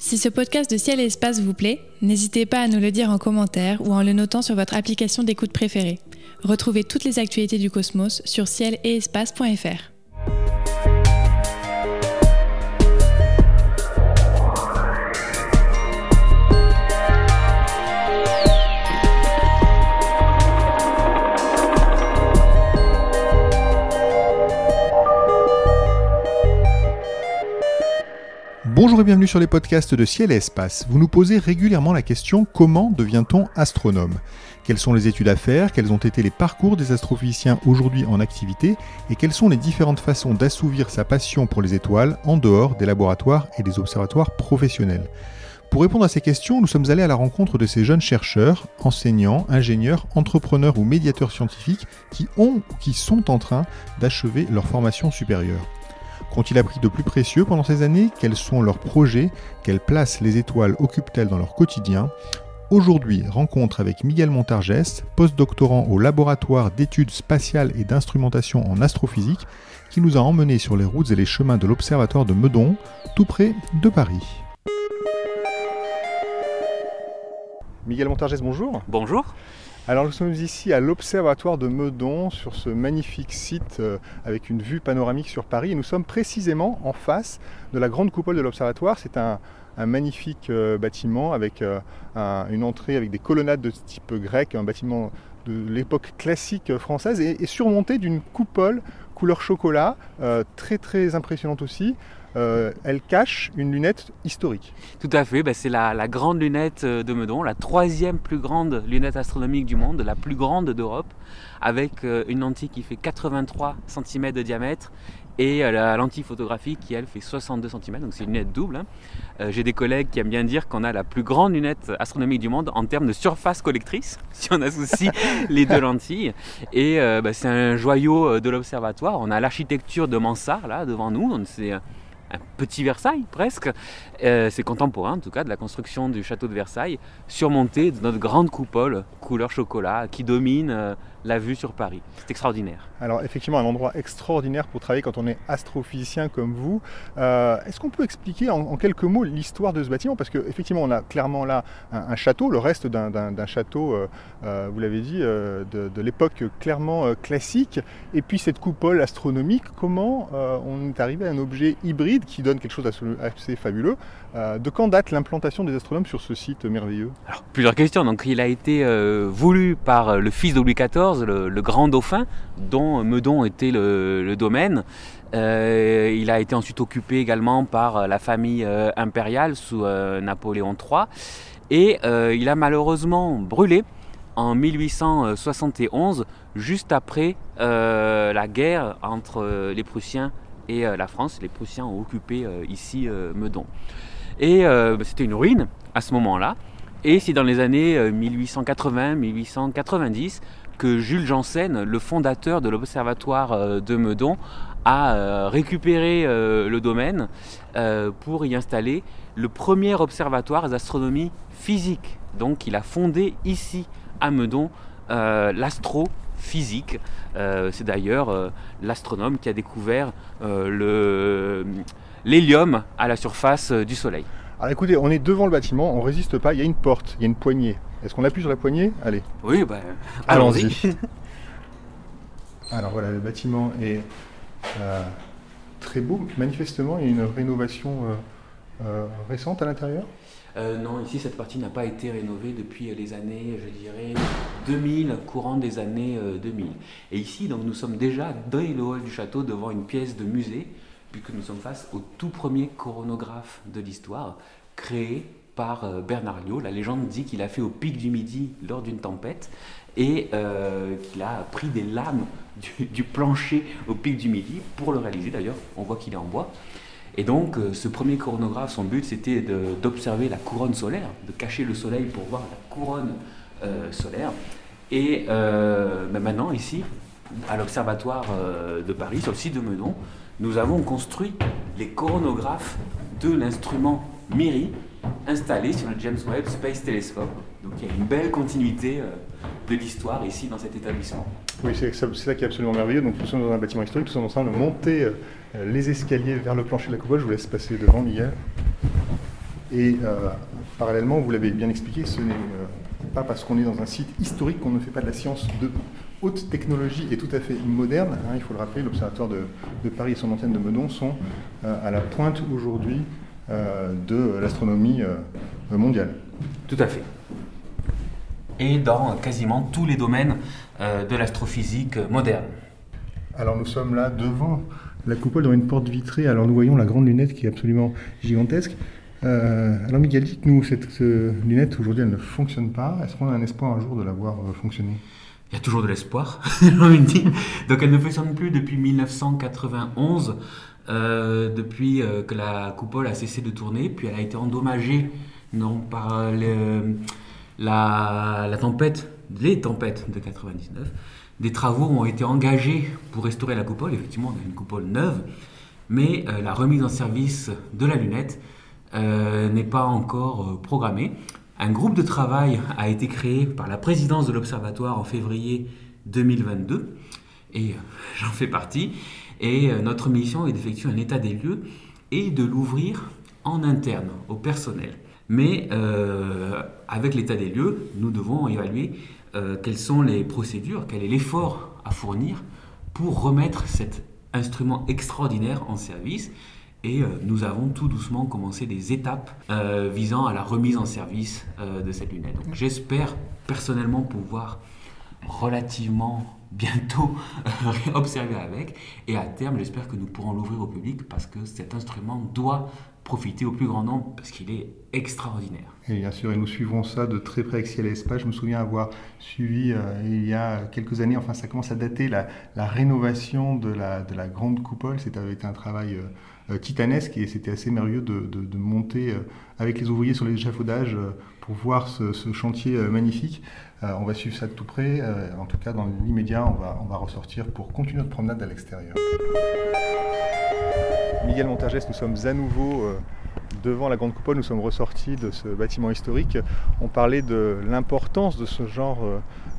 Si ce podcast de Ciel et Espace vous plaît, n'hésitez pas à nous le dire en commentaire ou en le notant sur votre application d'écoute préférée. Retrouvez toutes les actualités du cosmos sur ciel Bonjour et bienvenue sur les podcasts de Ciel et Espace. Vous nous posez régulièrement la question comment devient-on astronome? Quelles sont les études à faire? Quels ont été les parcours des astrophysiciens aujourd'hui en activité? Et quelles sont les différentes façons d'assouvir sa passion pour les étoiles en dehors des laboratoires et des observatoires professionnels? Pour répondre à ces questions, nous sommes allés à la rencontre de ces jeunes chercheurs, enseignants, ingénieurs, entrepreneurs ou médiateurs scientifiques qui ont ou qui sont en train d'achever leur formation supérieure. Qu'ont-ils appris de plus précieux pendant ces années? Quels sont leurs projets? Quelle place les étoiles occupent-elles dans leur quotidien? Aujourd'hui, rencontre avec Miguel Montargès, postdoctorant au laboratoire d'études spatiales et d'instrumentation en astrophysique, qui nous a emmenés sur les routes et les chemins de l'observatoire de Meudon, tout près de Paris. Miguel Montargès, bonjour. Bonjour. Alors nous sommes ici à l'Observatoire de Meudon sur ce magnifique site euh, avec une vue panoramique sur Paris et nous sommes précisément en face de la grande coupole de l'Observatoire. C'est un, magnifique euh, bâtiment avec euh, une entrée avec des colonnades de type grec, un bâtiment de l'époque classique française et, surmonté d'une coupole couleur chocolat, très très impressionnante aussi, euh, elle cache une lunette historique. Tout à fait, bah, c'est la, grande lunette euh, de Meudon, la troisième plus grande lunette astronomique du monde, la plus grande d'Europe, avec euh, une lentille qui fait 83 cm de diamètre et la lentille photographique qui elle fait 62 cm, donc c'est une lunette double. Hein. J'ai des collègues qui aiment bien dire qu'on a la plus grande lunette astronomique du monde en termes de surface collectrice, si on associe les deux lentilles. Et bah, c'est un joyau de l'observatoire. On a l'architecture de Mansart là devant nous, c'est un petit Versailles presque. Euh, c'est contemporain en tout cas de la construction du château de Versailles, surmonté de notre grande coupole couleur chocolat qui domine euh, la vue sur Paris. C'est extraordinaire. Alors effectivement un endroit extraordinaire pour travailler quand on est astrophysicien comme vous. Euh, est-ce qu'on peut expliquer en, quelques mots l'histoire de ce bâtiment? Parce qu'effectivement on a clairement là un, château, le reste d'un château, vous l'avez dit, de, de l'époque clairement classique, et puis cette coupole astronomique, comment on est arrivé à un objet hybride qui donne quelque chose d'assez fabuleux? Euh, de quand date l'implantation des astronomes sur ce site merveilleux? Alors, Plusieurs questions. Donc, il a été euh, voulu par euh, le fils de Louis XIV, le, grand dauphin, dont Meudon était le, domaine. il a été ensuite occupé également par la famille impériale sous Napoléon III. Et il a malheureusement brûlé en 1871, juste après la guerre entre les Prussiens et euh, la France, les Prussiens ont occupé euh, ici euh, Meudon. Et bah, c'était une ruine à ce moment-là. Et c'est dans les années 1880-1890 que Jules Janssen, le fondateur de l'Observatoire de Meudon, a récupéré le domaine pour y installer le premier observatoire d'astronomie physique. Donc il a fondé ici à Meudon l'astrophysique. Euh, c'est d'ailleurs euh, l'astronome qui a découvert euh, l'hélium à la surface du Soleil. Alors écoutez, on est devant le bâtiment, on résiste pas, il y a une porte, il y a une poignée. Est-ce qu'on appuie sur la poignée? Allez. Oui, bah, allons-y. Alors voilà, le bâtiment est très beau. Manifestement, il y a une rénovation récente à l'intérieur? Euh, non, ici, cette partie n'a pas été rénovée depuis les années, je dirais, 2000, courant des années 2000. Euh, Et ici, donc, nous sommes déjà dans le hall du château devant une pièce de musée, puisque nous sommes face au tout premier coronographe de l'histoire, créé par euh, Bernard Liot. La légende dit qu'il a fait au pic du midi lors d'une tempête et qu'il a pris des lames du, plancher au pic du midi pour le réaliser. D'ailleurs, on voit qu'il est en bois. Et donc, euh, ce premier coronographe, son but, c'était d'observer la couronne solaire, de cacher le soleil pour voir la couronne euh, solaire. Et euh, ben maintenant, ici, à l'Observatoire de Paris, sur le site de Meudon, nous avons construit les coronographes de l'instrument MIRI installé sur le James Webb Space Telescope. Donc il y a une belle continuité de l'histoire ici dans cet établissement. Oui, c'est ça qui est absolument merveilleux. Donc nous sommes dans un bâtiment historique, nous sommes en train de monter euh, les escaliers vers le plancher de la coupole. Je vous laisse passer devant, Miguel. Et parallèlement, vous l'avez bien expliqué, ce n'est pas parce qu'on est dans un site historique qu'on ne fait pas de la science de haute technologie et tout à fait moderne. Hein, il faut le rappeler, l'Observatoire de, Paris et son antenne de Meudon sont à la pointe aujourd'hui de l'astronomie mondiale. Tout à fait et dans quasiment tous les domaines euh, de l'astrophysique moderne. Alors nous sommes là devant la coupole dans une porte vitrée. Alors nous voyons la grande lunette qui est absolument gigantesque. Euh, alors Miguel, dites-nous, cette lunette aujourd'hui elle ne fonctionne pas. Est-ce qu'on a un espoir un jour de la voir euh, fonctionner? Il y a toujours de l'espoir, Donc elle ne fonctionne plus depuis 1991. depuis que la coupole a cessé de tourner, puis elle a été endommagée non, par le, la, tempête, les tempêtes de 99. Des travaux ont été engagés pour restaurer la coupole. Effectivement, on a une coupole neuve, mais euh, la remise en service de la lunette euh, n'est pas encore euh, programmée. Un groupe de travail a été créé par la présidence de l'Observatoire en février 2022, et j'en fais partie. Et notre mission est d'effectuer un état des lieux et de l'ouvrir en interne au personnel. Mais euh, avec l'état des lieux, nous devons évaluer euh, quelles sont les procédures, quel est l'effort à fournir pour remettre cet instrument extraordinaire en service. Et euh, nous avons tout doucement commencé des étapes visant à la remise en service de cette lunette. J'espère personnellement pouvoir relativement bientôt observer avec. Et à terme, j'espère que nous pourrons l'ouvrir au public parce que cet instrument doit profiter au plus grand nombre parce qu'il est extraordinaire. Et bien sûr, et nous suivons ça de très près avec Ciel et Espace. Je me souviens avoir suivi euh, il y a quelques années, enfin ça commence à dater, la, rénovation de la, de la grande coupole. C'était un travail euh, euh, titanesque et c'était assez merveilleux de, monter avec les ouvriers sur les échafaudages pour voir ce, chantier magnifique. on va suivre ça de tout près. en tout cas, dans l'immédiat, on va, on va ressortir pour continuer notre promenade à l'extérieur. Miguel Montargès, nous sommes à nouveau euh, devant la Grande Coupole, nous sommes ressortis de ce bâtiment historique. On parlait de l'importance de ce genre euh,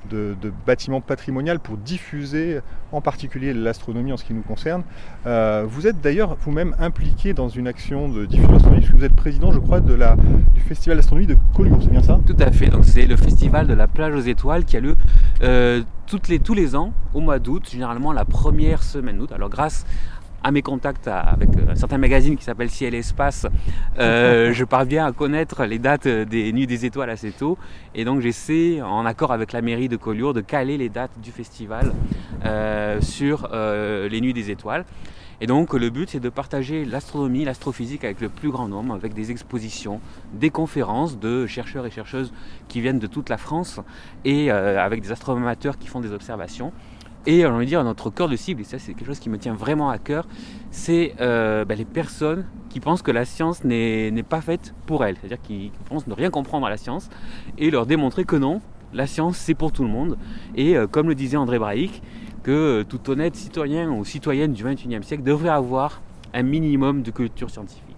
de, bâtiment patrimonial pour diffuser en particulier l'astronomie en ce qui nous concerne. Euh, vous êtes d'ailleurs vous-même impliqué dans une action de diffusion de l'astronomie, puisque vous êtes président, je crois, de la, du Festival d'astronomie de Collioure, c'est bien ça? Tout à fait, donc c'est le festival de la plage aux étoiles qui a lieu toutes les, tous les ans au mois d'août, généralement la première semaine d'août. Alors grâce mes contacts avec euh, un certain magazine qui s'appelle Ciel et Espace, euh, je parviens à connaître les dates des Nuits des Étoiles assez tôt. Et donc j'essaie, en accord avec la mairie de Collioure, de caler les dates du festival euh, sur les Nuits des Étoiles. Et donc le but c'est de partager l'astronomie, l'astrophysique avec le plus grand nombre, avec des expositions, des conférences de chercheurs et chercheuses qui viennent de toute la France et avec des astronomateurs qui font des observations. Et on va dire notre cœur de cible, et ça c'est quelque chose qui me tient vraiment à cœur, c'est euh, bah, les personnes qui pensent que la science n'est pas faite pour elles, c'est-à-dire qui pensent ne rien comprendre à la science, et leur démontrer que non, la science c'est pour tout le monde. Et euh, comme le disait André Braic, que euh, tout honnête citoyen ou citoyenne du XXIe siècle devrait avoir un minimum de culture scientifique.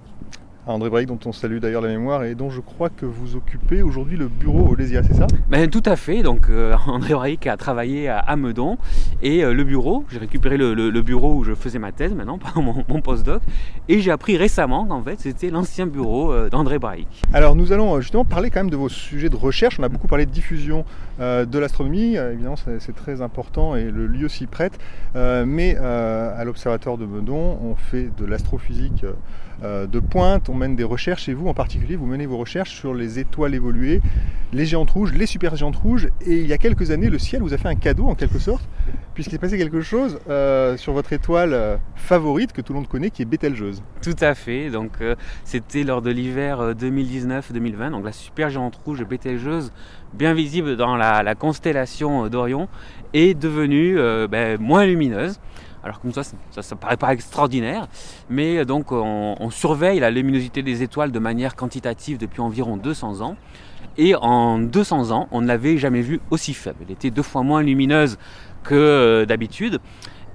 André Braic, dont on salue d'ailleurs la mémoire et dont je crois que vous occupez aujourd'hui le bureau au Lésia, c'est ça? Ben, Tout à fait. Donc euh, André Braic a travaillé à, Meudon et euh, le bureau, j'ai récupéré le, bureau où je faisais ma thèse maintenant, mon, mon postdoc, et j'ai appris récemment qu'en fait c'était l'ancien bureau euh, d'André Braic. Alors nous allons justement parler quand même de vos sujets de recherche. On a beaucoup parlé de diffusion de l'astronomie, évidemment c'est très important et le lieu s'y prête, mais à l'Observatoire de Meudon, on fait de l'astrophysique de pointe, on mène des recherches et vous en particulier, vous menez vos recherches sur les étoiles évoluées, les géantes rouges, les super géantes rouges. Et il y a quelques années, le ciel vous a fait un cadeau en quelque sorte, puisqu'il s'est passé quelque chose euh, sur votre étoile euh, favorite que tout le monde connaît, qui est Bételgeuse. Tout à fait. Donc c'était lors de l'hiver 2019-2020. Donc la super géante rouge Bételgeuse, bien visible dans la, constellation d'Orion, est devenue ben, moins lumineuse. Alors comme ça, ça ne paraît pas extraordinaire, mais euh, donc on, surveille la luminosité des étoiles de manière quantitative depuis environ 200 ans. Et en 200 ans, on ne l'avait jamais vue aussi faible. Elle était deux fois moins lumineuse que euh, d'habitude.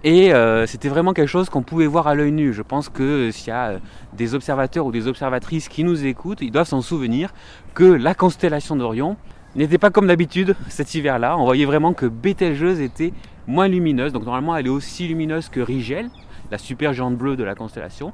Et euh, c'était vraiment quelque chose qu'on pouvait voir à l'œil nu. Je pense que s'il y a des observateurs ou des observatrices qui nous écoutent, ils doivent s'en souvenir que la constellation d'Orion n'était pas comme d'habitude cet hiver-là. On voyait vraiment que Bételgeuse était moins lumineuse. Donc normalement, elle est aussi lumineuse que Rigel. la super géante bleue de la constellation.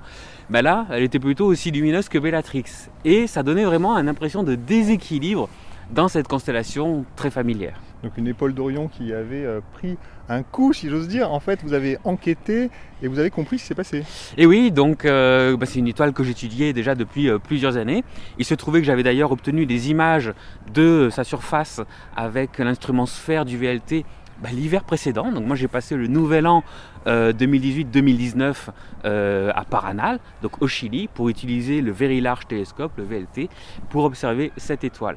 Mais là, elle était plutôt aussi lumineuse que Bellatrix. Et ça donnait vraiment une impression de déséquilibre dans cette constellation très familière. Donc une épaule d'Orion qui avait euh, pris un coup, si j'ose dire. En fait, vous avez enquêté et vous avez compris ce qui s'est passé. Et oui, donc euh, bah, c'est une étoile que j'étudiais déjà depuis euh, plusieurs années. Il se trouvait que j'avais d'ailleurs obtenu des images de sa surface avec l'instrument sphère du VLT bah, l'hiver précédent. Donc moi j'ai passé le nouvel an 2018-2019 à Paranal, donc au Chili, pour utiliser le Very Large Telescope, le VLT, pour observer cette étoile.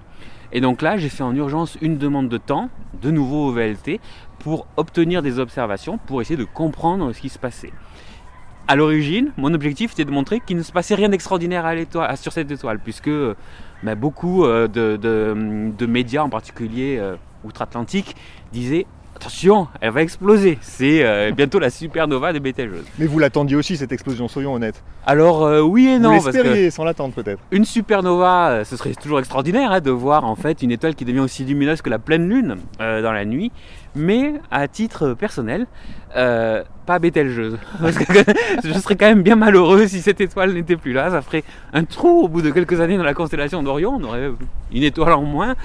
Et donc là, j'ai fait en urgence une demande de temps, de nouveau au VLT, pour obtenir des observations, pour essayer de comprendre ce qui se passait. À l'origine, mon objectif était de montrer qu'il ne se passait rien d'extraordinaire sur cette étoile, puisque bah, beaucoup euh, de, médias, en particulier euh, outre-Atlantique, disaient Attention, elle va exploser. C'est euh, bientôt la supernova de Betelgeuse. Mais vous l'attendiez aussi cette explosion, soyons honnêtes. Alors euh, oui et non. Vous l'espériez sans l'attendre peut-être. Une supernova, euh, ce serait toujours extraordinaire hein, de voir en fait une étoile qui devient aussi lumineuse que la pleine lune dans la nuit. Mais à titre personnel, pas Bételgeuse. Parce que je serais quand même bien malheureux si cette étoile n'était plus là. Ça ferait un trou au bout de quelques années dans la constellation d'Orion. On aurait une étoile en moins.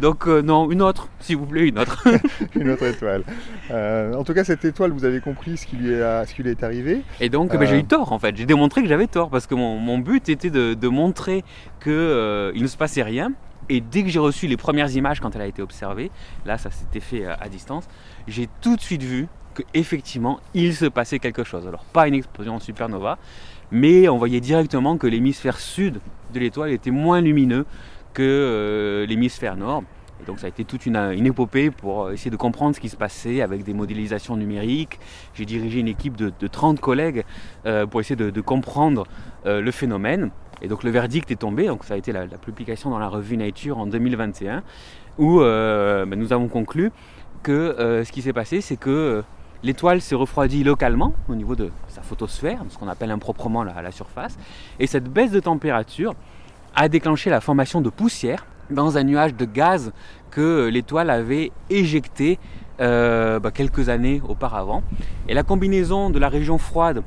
Donc euh, non, une autre, s'il vous plaît, une autre. une autre étoile. Euh, en tout cas, cette étoile, vous avez compris ce qui lui est, ce qui lui est arrivé. Et donc, ben, j'ai eu euh, tort en fait. J'ai démontré que j'avais tort parce que mon, but était de, montrer qu'il ne se passait rien. Et dès que j'ai reçu les premières images quand elle a été observée, là ça s'était fait à distance, j'ai tout de suite vu qu'effectivement il se passait quelque chose. Alors pas une explosion en supernova, mais on voyait directement que l'hémisphère sud de l'étoile était moins lumineux que euh, l'hémisphère nord. Et donc ça a été toute une, épopée pour essayer de comprendre ce qui se passait avec des modélisations numériques. J'ai dirigé une équipe de, 30 collègues euh, pour essayer de, comprendre euh, le phénomène. Et donc le verdict est tombé, donc ça a été la, publication dans la revue Nature en 2021, où ben, nous avons conclu que ce qui s'est passé, c'est que L'étoile s'est refroidie localement au niveau de sa photosphère, ce qu'on appelle improprement la, surface, et cette baisse de température a déclenché la formation de poussière dans un nuage de gaz que l'étoile avait éjecté euh, bah, quelques années auparavant. Et la combinaison de la région froide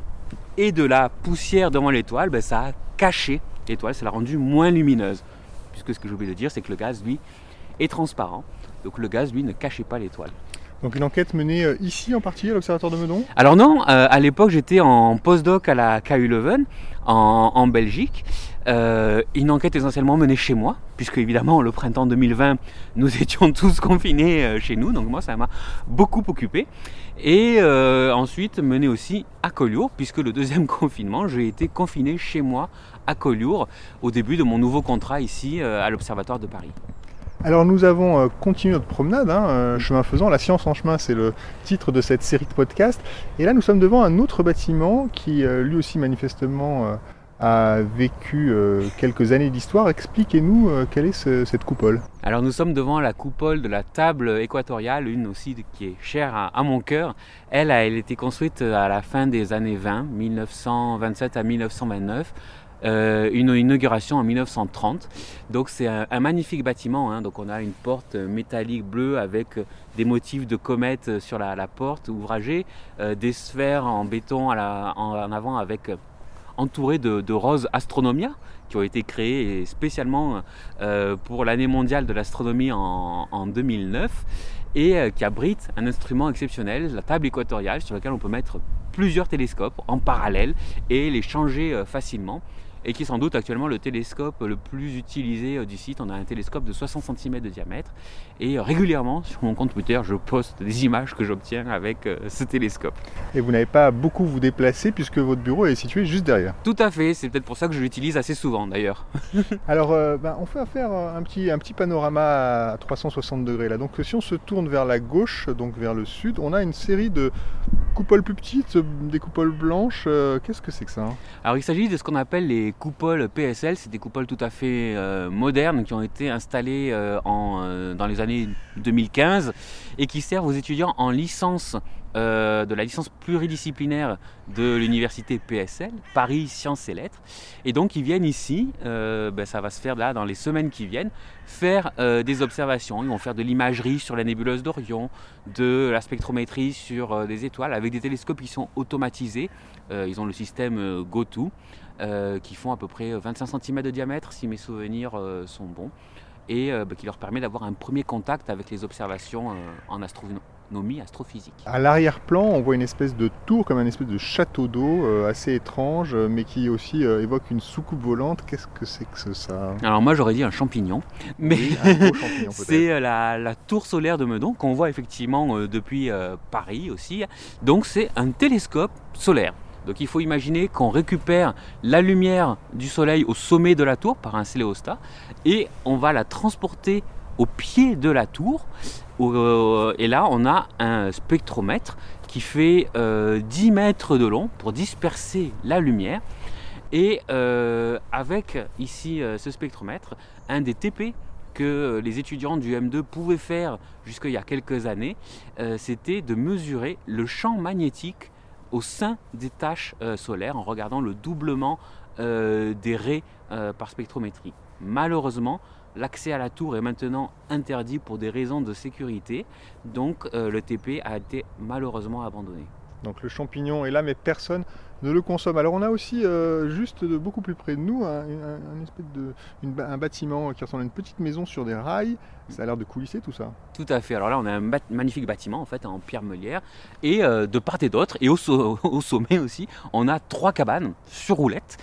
et de la poussière devant l'étoile, bah, ça a caché l'étoile, ça l'a rendue moins lumineuse. Puisque ce que j'ai oublié de dire, c'est que le gaz, lui, est transparent. Donc le gaz, lui, ne cachait pas l'étoile. Donc une enquête menée euh, ici en partie à l'Observatoire de Meudon? Alors non, euh, à l'époque j'étais en postdoc à la KU Leuven en, Belgique. Euh, une enquête essentiellement menée chez moi, puisque évidemment le printemps 2020 nous étions tous confinés chez nous, donc moi ça m'a beaucoup occupé. Et ensuite menée aussi à Collioure, puisque le deuxième confinement j'ai été confiné chez moi à Collioure au début de mon nouveau contrat ici à l'Observatoire de Paris. Alors nous avons euh, continué notre promenade, hein, euh, chemin faisant, la science en chemin c'est le titre de cette série de podcasts. Et là nous sommes devant un autre bâtiment qui euh, lui aussi manifestement a vécu quelques années d'histoire. Expliquez-nous quelle est cette coupole. Alors nous sommes devant la coupole de la table équatoriale, une aussi qui est chère à, mon cœur. Elle a été construite à la fin des années 20, 1927 à 1929 euh, une inauguration en 1930. Donc c'est un, magnifique bâtiment. Hein. Donc on a une porte métallique bleue avec des motifs de comètes sur la, porte ouvragée, euh, des sphères en béton en, avant avec entourées de, roses astronomia qui ont été créées spécialement euh, pour l'année mondiale de l'astronomie en, en, 2009 et qui abrite un instrument exceptionnel, la table équatoriale sur laquelle on peut mettre plusieurs télescopes en parallèle et les changer facilement et qui est sans doute actuellement le télescope le plus utilisé euh, du site. On a un télescope de 60 cm de diamètre et euh, régulièrement sur mon compte Twitter, je poste des images que j'obtiens avec euh, ce télescope. Et vous n'avez pas beaucoup vous déplacer puisque votre bureau est situé juste derrière. Tout à fait, c'est peut-être pour ça que je l'utilise assez souvent d'ailleurs. Alors, ben, on fait faire un petit, un petit panorama à 360 degrés là. Donc, si on se tourne vers la gauche, donc vers le sud, on a une série de coupoles plus petites, des coupoles blanches. Qu'est-ce que c'est que ça hein Alors, il s'agit de ce qu'on appelle les coupoles PSL, c'est des coupoles tout à fait euh, modernes qui ont été installées euh, en, euh, dans les années 2015 et qui servent aux étudiants en licence euh, de la licence pluridisciplinaire de l'université PSL, Paris Sciences et Lettres. Et donc ils viennent ici, euh, ben, ça va se faire là dans les semaines qui viennent, faire des observations. Ils vont faire de l'imagerie sur la nébuleuse d'Orion, de la spectrométrie sur des étoiles avec des télescopes qui sont automatisés. ils ont le système GoTo. qui font à peu près 25 cm de diamètre si mes souvenirs sont bons et euh, bah, qui leur permet d'avoir un premier contact avec les observations euh, en astronomie, astrophysique. À l'arrière-plan, on voit une espèce de tour, comme un espèce de château d'eau euh, assez étrange, mais qui aussi évoque une soucoupe volante. Qu'est-ce que c'est que ça? Alors moi j'aurais dit un champignon, mais c'est la, la, tour solaire de Meudon qu'on voit effectivement depuis Paris aussi. Donc c'est un télescope solaire. Donc il faut imaginer qu'on récupère la lumière du soleil au sommet de la tour par un céléostat et on va la transporter au pied de la tour. Euh, et là, on a un spectromètre qui fait 10 euh, mètres de long pour disperser la lumière. Et euh, avec ici ce spectromètre, un des TP que les étudiants du M2 pouvaient faire jusqu'il y a quelques années, c'était de mesurer le champ magnétique au sein des tâches euh, solaires en regardant le doublement des raies par spectrométrie. Malheureusement, l'accès à la tour est maintenant interdit pour des raisons de sécurité, donc le TP a été malheureusement abandonné. Donc le champignon est là, mais personne ne le consomme. Alors on a aussi, euh, juste de beaucoup plus près de nous, un, espèce de, un bâtiment qui ressemble à une petite maison sur des rails. Ça a l'air de coulisser tout ça. Tout à fait. Alors là, on a un magnifique bâtiment en fait en pierre meulière. Et euh, de part et d'autre, et au, sommet aussi, on a trois cabanes sur roulettes.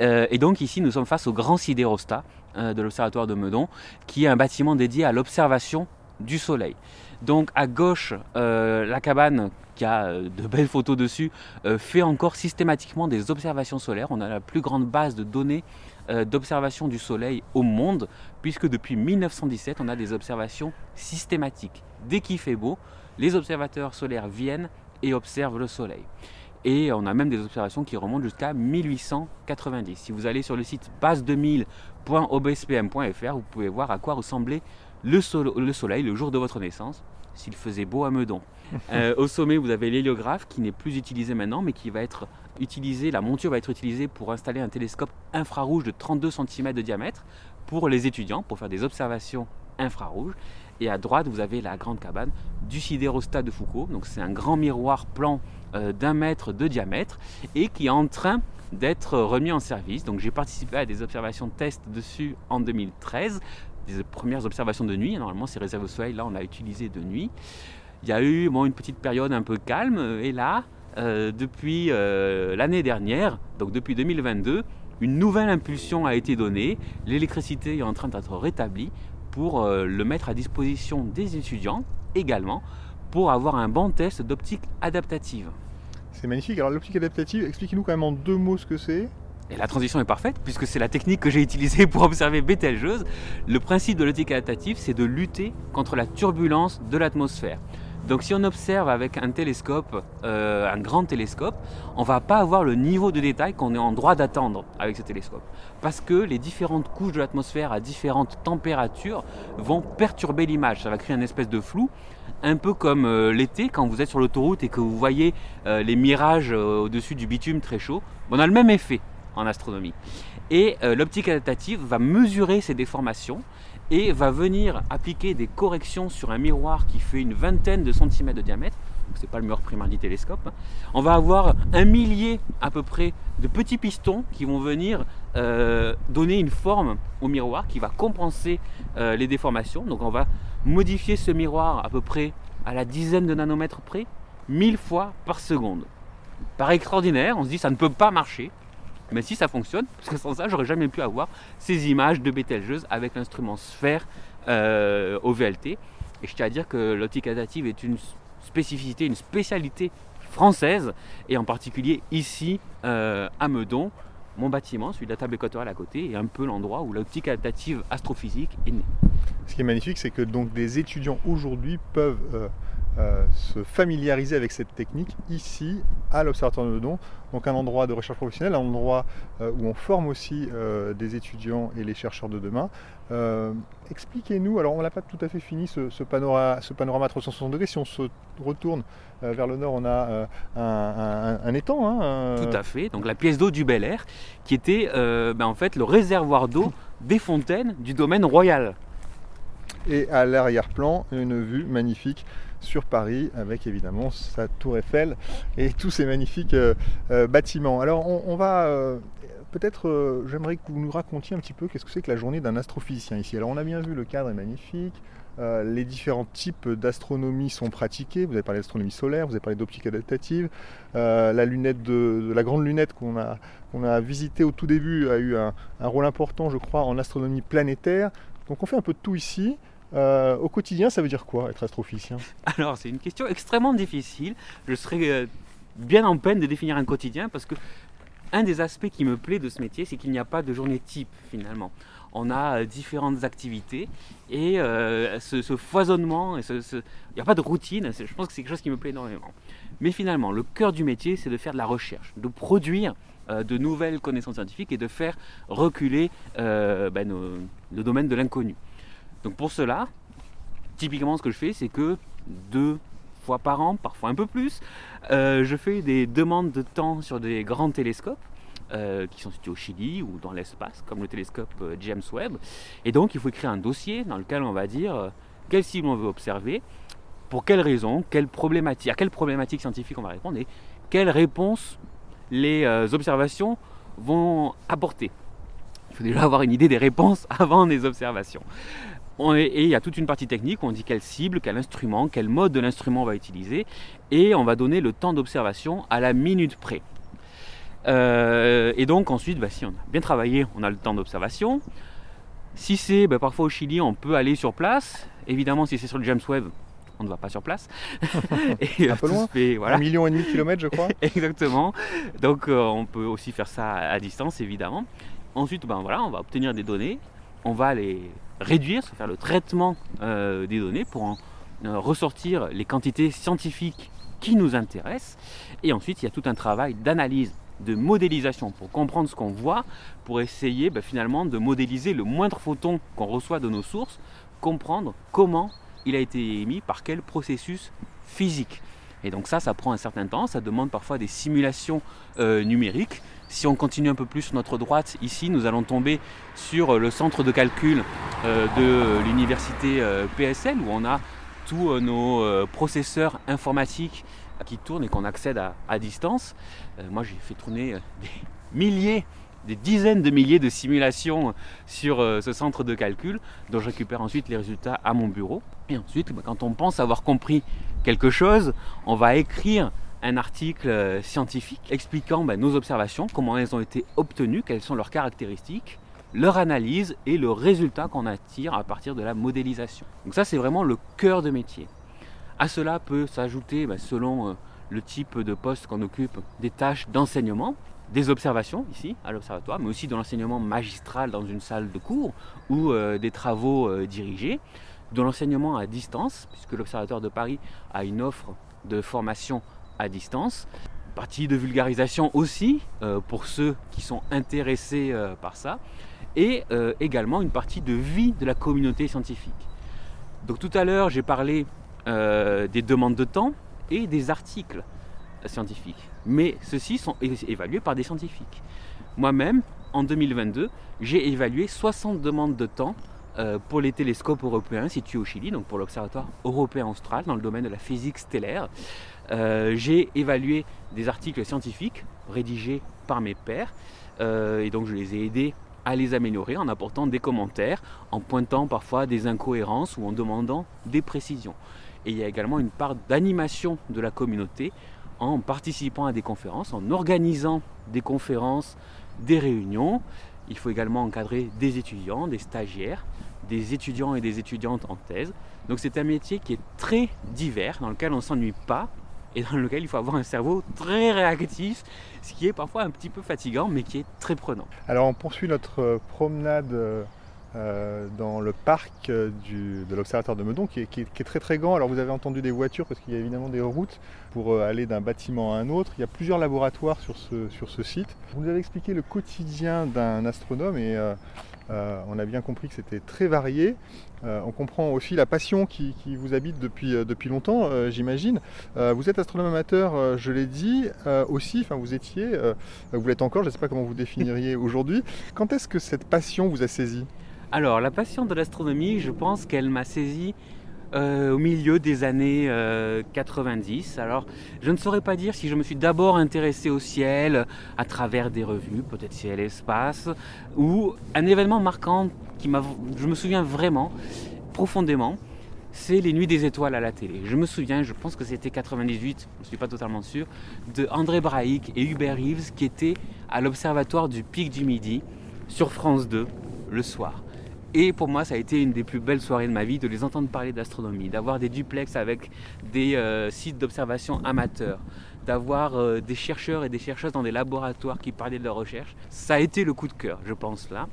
Euh, et donc ici, nous sommes face au grand sidérostat de l'Observatoire de Meudon, qui est un bâtiment dédié à l'observation du soleil. Donc à gauche, la cabane qui a euh, de belles photos dessus, euh, fait encore systématiquement des observations solaires. On a la plus grande base de données euh, d'observation du Soleil au monde, puisque depuis 1917, on a des observations systématiques. Dès qu'il fait beau, les observateurs solaires viennent et observent le Soleil. Et on a même des observations qui remontent jusqu'à 1890. Si vous allez sur le site base2000.obspm.fr, vous pouvez voir à quoi ressemblait le, le Soleil le jour de votre naissance s'il faisait beau à Meudon. Euh, au sommet, vous avez l'héliographe qui n'est plus utilisé maintenant, mais qui va être utilisé, la monture va être utilisée pour installer un télescope infrarouge de 32 cm de diamètre pour les étudiants, pour faire des observations infrarouges. Et à droite, vous avez la grande cabane du sidérostat de Foucault. Donc c'est un grand miroir plan euh, d'un mètre de diamètre et qui est en train d'être remis en service. Donc j'ai participé à des observations test dessus en 2013 des premières observations de nuit. Normalement, ces réserves au soleil, là, on l'a utilisé de nuit. Il y a eu bon, une petite période un peu calme, et là, euh, depuis euh, l'année dernière, donc depuis 2022, une nouvelle impulsion a été donnée. L'électricité est en train d'être rétablie pour euh, le mettre à disposition des étudiants également pour avoir un bon test d'optique adaptative. C'est magnifique. Alors l'optique adaptative, expliquez-nous quand même en deux mots ce que c'est. Et la transition est parfaite puisque c'est la technique que j'ai utilisée pour observer Betelgeuse. Le principe de l'optique adaptative, c'est de lutter contre la turbulence de l'atmosphère. Donc si on observe avec un télescope, euh, un grand télescope, on va pas avoir le niveau de détail qu'on est en droit d'attendre avec ce télescope. Parce que les différentes couches de l'atmosphère à différentes températures vont perturber l'image. Ça va créer une espèce de flou, un peu comme euh, l'été quand vous êtes sur l'autoroute et que vous voyez euh, les mirages au-dessus du bitume très chaud. On a le même effet en astronomie. Et l'optique adaptative va mesurer ces déformations et va venir appliquer des corrections sur un miroir qui fait une vingtaine de centimètres de diamètre. Ce n'est pas le miroir primaire du télescope. On va avoir un millier à peu près de petits pistons qui vont venir euh, donner une forme au miroir qui va compenser euh, les déformations. Donc on va modifier ce miroir à peu près à la dizaine de nanomètres près, mille fois par seconde. Par extraordinaire, on se dit ça ne peut pas marcher. Mais si ça fonctionne, parce que sans ça, j'aurais jamais pu avoir ces images de Betelgeuse avec l'instrument sphère euh, au VLT. Et je tiens à dire que l'optique adaptative est une spécificité, une spécialité française, et en particulier ici euh, à Meudon, mon bâtiment, celui de la table équatoriale à côté, est un peu l'endroit où l'optique adaptative astrophysique est née. Ce qui est magnifique, c'est que donc des étudiants aujourd'hui peuvent euh, se familiariser avec cette technique ici à l'Observatoire de Meudon, donc un endroit de recherche professionnelle, un endroit où on forme aussi des étudiants et les chercheurs de demain. Expliquez-nous, alors on n'a pas tout à fait fini ce, panorama, ce panorama 360 degrés, si on se retourne vers le nord, on a un, étang. Hein, tout à fait, donc la pièce d'eau du Bel Air, qui était ben, en fait le réservoir d'eau des fontaines du domaine royal. Et à l'arrière-plan, une vue magnifique sur Paris avec évidemment sa tour Eiffel et tous ces magnifiques euh, euh, bâtiments. Alors on, va euh, peut-être, j'aimerais que vous nous racontiez un petit peu qu'est-ce que c'est que la journée d'un astrophysicien ici. Alors on a bien vu, le cadre est magnifique. les différents types d'astronomie sont pratiqués. Vous avez parlé d'astronomie solaire, vous avez parlé d'optique adaptative. la lunette de, la grande lunette qu'on a, visitée au tout début a eu un, un, rôle important, je crois, en astronomie planétaire. Donc on fait un peu de tout ici. Euh, au quotidien, ça veut dire quoi être astrophysicien? Alors, c'est une question extrêmement difficile. Je serais euh, bien en peine de définir un quotidien parce que un des aspects qui me plaît de ce métier, c'est qu'il n'y a pas de journée type finalement. On a euh, différentes activités et ce, foisonnement, il n'y a pas de routine, je pense que c'est quelque chose qui me plaît énormément. Mais finalement, le cœur du métier, c'est de faire de la recherche, de produire de nouvelles connaissances scientifiques et de faire reculer ben, le domaine de l'inconnu. Donc pour cela, typiquement ce que je fais, c'est que deux fois par an, parfois un peu plus, euh, je fais des demandes de temps sur des grands télescopes. Euh, qui sont situés au Chili ou dans l'espace, comme le télescope euh, James Webb. Et donc, il faut écrire un dossier dans lequel on va dire quelle cible on veut observer, pour quelles raisons, quelle problématique, à quelle problématique scientifique on va répondre et quelles réponses les observations vont apporter. Il faut déjà avoir une idée des réponses avant les observations. Et il y a toute une partie technique, on dit quelle cible, quel instrument, quel mode de l'instrument on va utiliser, et on va donner le temps d'observation à la minute près. Euh, et donc ensuite, bah, si on a bien travaillé, on a le temps d'observation. Si c'est bah, parfois au Chili, on peut aller sur place. Évidemment, si c'est sur le James Webb, on ne va pas sur place. et, un peu loin, voilà. un million et demi de kilomètres, je crois. Exactement. Donc euh, on peut aussi faire ça à distance, évidemment. Ensuite, ben, voilà, on va obtenir des données, on va les réduire, faire le traitement euh, des données pour en euh, ressortir les quantités scientifiques qui nous intéressent. Et ensuite, il y a tout un travail d'analyse, de modélisation pour comprendre ce qu'on voit, pour essayer bah, finalement de modéliser le moindre photon qu'on reçoit de nos sources, comprendre comment il a été émis, par quel processus physique. Et donc ça, ça prend un certain temps, ça demande parfois des simulations euh, numériques. Si on continue un peu plus sur notre droite, ici, nous allons tomber sur le centre de calcul euh, de l'université euh, PSL, où on a tous nos processeurs informatiques qui tournent et qu'on accède à, distance. moi, j'ai fait tourner des milliers des dizaines de milliers de simulations sur ce centre de calcul, dont je récupère ensuite les résultats à mon bureau. Et ensuite, bah, quand on pense avoir compris quelque chose, on va écrire un article euh, scientifique expliquant ben, nos observations, comment elles ont été obtenues, quelles sont leurs caractéristiques, leur analyse et le résultat qu'on attire à partir de la modélisation. Donc ça c'est vraiment le cœur de métier. À cela peut s'ajouter, ben, selon euh, le type de poste qu'on occupe, des tâches d'enseignement, des observations ici à l'observatoire, mais aussi de l'enseignement magistral dans une salle de cours ou euh, des travaux dirigés de l'enseignement à distance, puisque l'Observatoire de Paris a une offre de formation à distance. Partie de vulgarisation aussi, euh, pour ceux qui sont intéressés euh, par ça. Et euh, également une partie de vie de la communauté scientifique. Donc tout à l'heure, j'ai parlé des demandes de temps et des articles scientifiques. Mais ceux-ci sont évalués par des scientifiques. Moi-même, en 2022, j'ai évalué 60 demandes de temps pour les télescopes européens situés au Chili, donc pour l'Observatoire européen austral dans le domaine de la physique stellaire. Euh, j'ai évalué des articles scientifiques rédigés par mes pairs euh, et donc je les ai aidés à les améliorer en apportant des commentaires, en pointant parfois des incohérences ou en demandant des précisions. Et il y a également une part d'animation de la communauté en participant à des conférences, en organisant des conférences, des réunions. Il faut également encadrer des étudiants, des stagiaires des étudiants et des étudiantes en thèse. Donc c'est un métier qui est très divers, dans lequel on ne s'ennuie pas et dans lequel il faut avoir un cerveau très réactif, ce qui est parfois un petit peu fatigant, mais qui est très prenant. Alors on poursuit notre euh, promenade euh, dans le parc euh, de l'Observatoire de Meudon, qui est, très très grand. Alors vous avez entendu des voitures parce qu'il y a évidemment des routes pour euh, aller d'un bâtiment à un autre. Il y a plusieurs laboratoires sur ce, sur ce site. Vous nous avez expliqué le quotidien d'un astronome et on a bien compris que c'était très varié. on comprend aussi la passion qui, vous habite depuis, depuis longtemps, j'imagine. vous êtes astronome amateur, je l'ai dit, aussi, enfin vous étiez, vous l'êtes encore, je ne sais pas comment vous définiriez aujourd'hui. Quand est-ce que cette passion vous a saisi? Alors, la passion de l'astronomie, je pense qu'elle m'a saisi euh, au milieu des années 90. Euh, Alors, je ne saurais pas dire si je me suis d'abord intéressé au ciel à travers des revues, peut-être Ciel Espace, ou un événement marquant qui m'a, je me souviens vraiment, profondément, c'est les Nuits des étoiles à la télé. Je me souviens, je pense que c'était 98, je ne suis pas totalement sûr, de André Braic et Hubert Reeves qui étaient à l'observatoire du Pic du Midi sur France 2 le soir. Et pour moi, ça a été une des plus belles soirées de ma vie de les entendre parler d'astronomie, d'avoir des duplex avec des euh, sites d'observation amateurs, d'avoir euh, des chercheurs et des chercheuses dans des laboratoires qui parlaient de leur recherche. Ça a été le coup de cœur, je pense, là.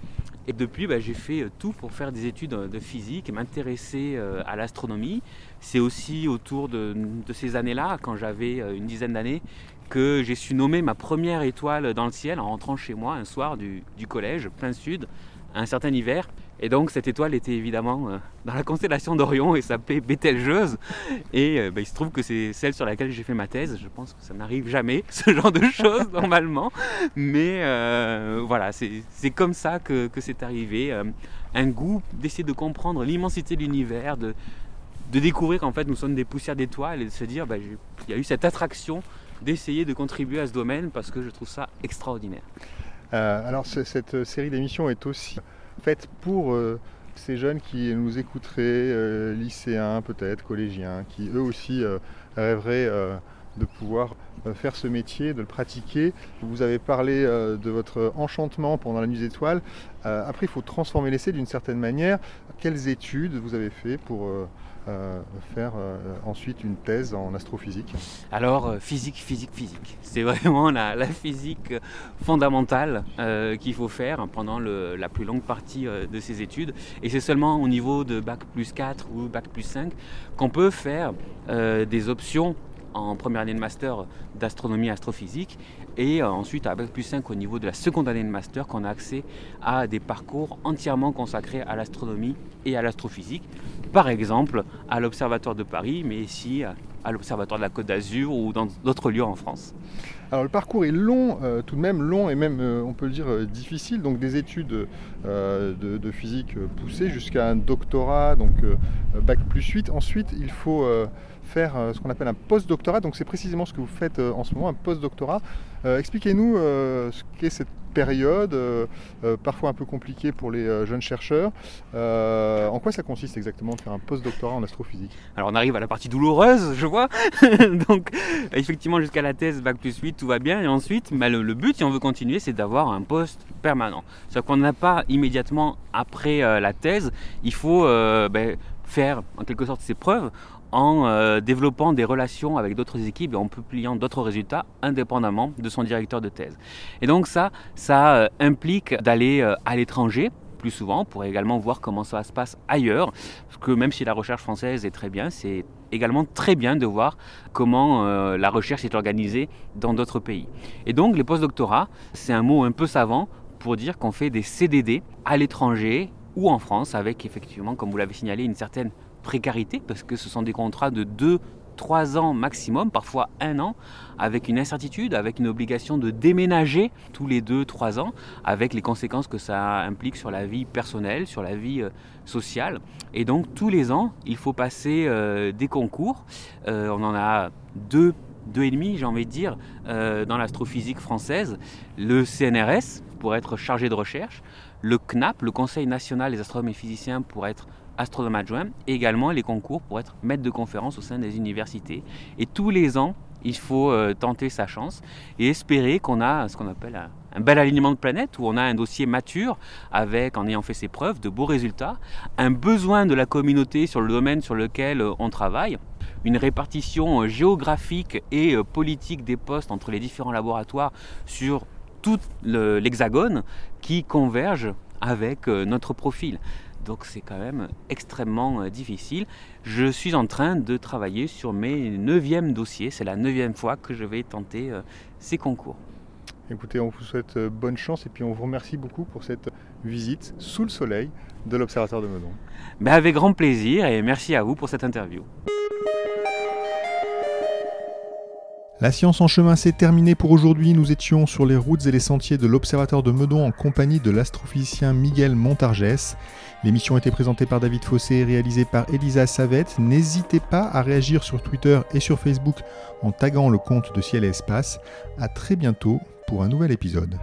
Et depuis, bah, j'ai fait euh, tout pour faire des études de physique et m'intéresser à l'astronomie. C'est aussi autour de, ces années-là, quand j'avais une dizaine d'années, que j'ai su nommer ma première étoile dans le ciel en rentrant chez moi un soir du collège, plein sud, un certain hiver. Et donc cette étoile était évidemment euh, dans la constellation d'Orion et s'appelait Bételgeuse. Et euh, bah, il se trouve que c'est celle sur laquelle j'ai fait ma thèse. Je pense que ça n'arrive jamais, ce genre de choses normalement. Mais euh, voilà, c'est comme ça que, c'est arrivé. un goût d'essayer de comprendre l'immensité de l'univers, de, de découvrir qu'en fait nous sommes des poussières d'étoiles et de se dire bah, il y a eu cette attraction d'essayer de contribuer à ce domaine parce que je trouve ça extraordinaire. alors cette série d'émissions est aussi faite pour euh, ces jeunes qui nous écouteraient, euh, lycéens peut-être, collégiens, qui eux aussi euh, rêveraient de pouvoir faire ce métier, de le pratiquer. Vous avez parlé de votre enchantement pendant la nuit des étoiles. après, il faut transformer l'essai d'une certaine manière. Quelles études vous avez fait pour euh, faire euh, ensuite une thèse en astrophysique? Alors, euh, physique, physique, physique. C'est vraiment la, physique fondamentale qu'il faut faire pendant la plus longue partie de ces études. Et c'est seulement au niveau de Bac plus 4 ou Bac plus 5 qu'on peut faire des options en première année de master d'astronomie astrophysique et ensuite à Bac plus 5 au niveau de la seconde année de master qu'on a accès à des parcours entièrement consacrés à l'astronomie et à l'astrophysique par exemple à l'Observatoire de Paris, mais ici à l'Observatoire de la Côte d'Azur ou dans d'autres lieux en France. Alors le parcours est long, euh, tout de même long et même, euh, on peut le dire, euh, difficile. Donc des études de, physique poussées jusqu'à un doctorat, donc bac plus 8. Ensuite, il faut faire ce qu'on appelle un post-doctorat. Donc c'est précisément ce que vous faites en ce moment, un post-doctorat. Expliquez-nous ce qu'est cette période, euh, euh, parfois un peu compliquée pour les euh, jeunes chercheurs. en quoi ça consiste exactement de faire un post-doctorat en astrophysique? Alors on arrive à la partie douloureuse, je vois. Donc effectivement jusqu'à la thèse Bac plus 8, tout va bien. Et ensuite, bah, le, but, si on veut continuer, c'est d'avoir un poste permanent. C'est-à-dire qu'on n'a pas immédiatement après la thèse, il faut bah, faire en quelque sorte ses preuves en euh, développant des relations avec d'autres équipes et en publiant d'autres résultats indépendamment de son directeur de thèse. Et donc ça, ça euh, implique d'aller euh, à l'étranger plus souvent pour également voir comment ça se passe ailleurs. Parce que même si la recherche française est très bien, c'est également très bien de voir comment la recherche est organisée dans d'autres pays. Et donc les postdoctorats, c'est un mot un peu savant pour dire qu'on fait des CDD à l'étranger ou en France avec effectivement, comme vous l'avez signalé, une certaine précarité, parce que ce sont des contrats de 2 3 ans maximum, parfois un an, avec une incertitude, avec une obligation de déménager tous les 2-3 ans, avec les conséquences que ça implique sur la vie personnelle, sur la vie euh, sociale. Et donc tous les ans, il faut passer euh, des concours. Euh, on en a deux, deux et demi, j'ai envie de dire, dans l'astrophysique française. Le CNRS, pour être chargé de recherche. Le CNAP, le Conseil national des astronomes et physiciens, pour être astronome adjoint, et également les concours pour être maître de conférence au sein des universités. Et tous les ans, il faut euh, tenter sa chance et espérer qu'on a ce qu'on appelle un, bel alignement de planètes, où on a un dossier mature avec, en ayant fait ses preuves, de beaux résultats, un besoin de la communauté sur le domaine sur lequel euh, on travaille, une répartition euh, géographique et politique des postes entre les différents laboratoires sur tout l'hexagone qui converge avec notre profil. Donc c'est quand même extrêmement difficile. Je suis en train de travailler sur mes neuvièmes dossiers. C'est la neuvième fois que je vais tenter ces concours. Écoutez, on vous souhaite bonne chance et puis on vous remercie beaucoup pour cette visite sous le soleil de l'Observatoire de Meudon. Ben avec grand plaisir et merci à vous pour cette interview. La science en chemin s'est terminée pour aujourd'hui. Nous étions sur les routes et les sentiers de l'Observatoire de Meudon en compagnie de l'astrophysicien Miguel Montargès. L'émission a été présentée par David Fossé et réalisée par Elisa Savette. N'hésitez pas à réagir sur Twitter et sur Facebook en taguant le compte de Ciel et Espace. A très bientôt pour un nouvel épisode.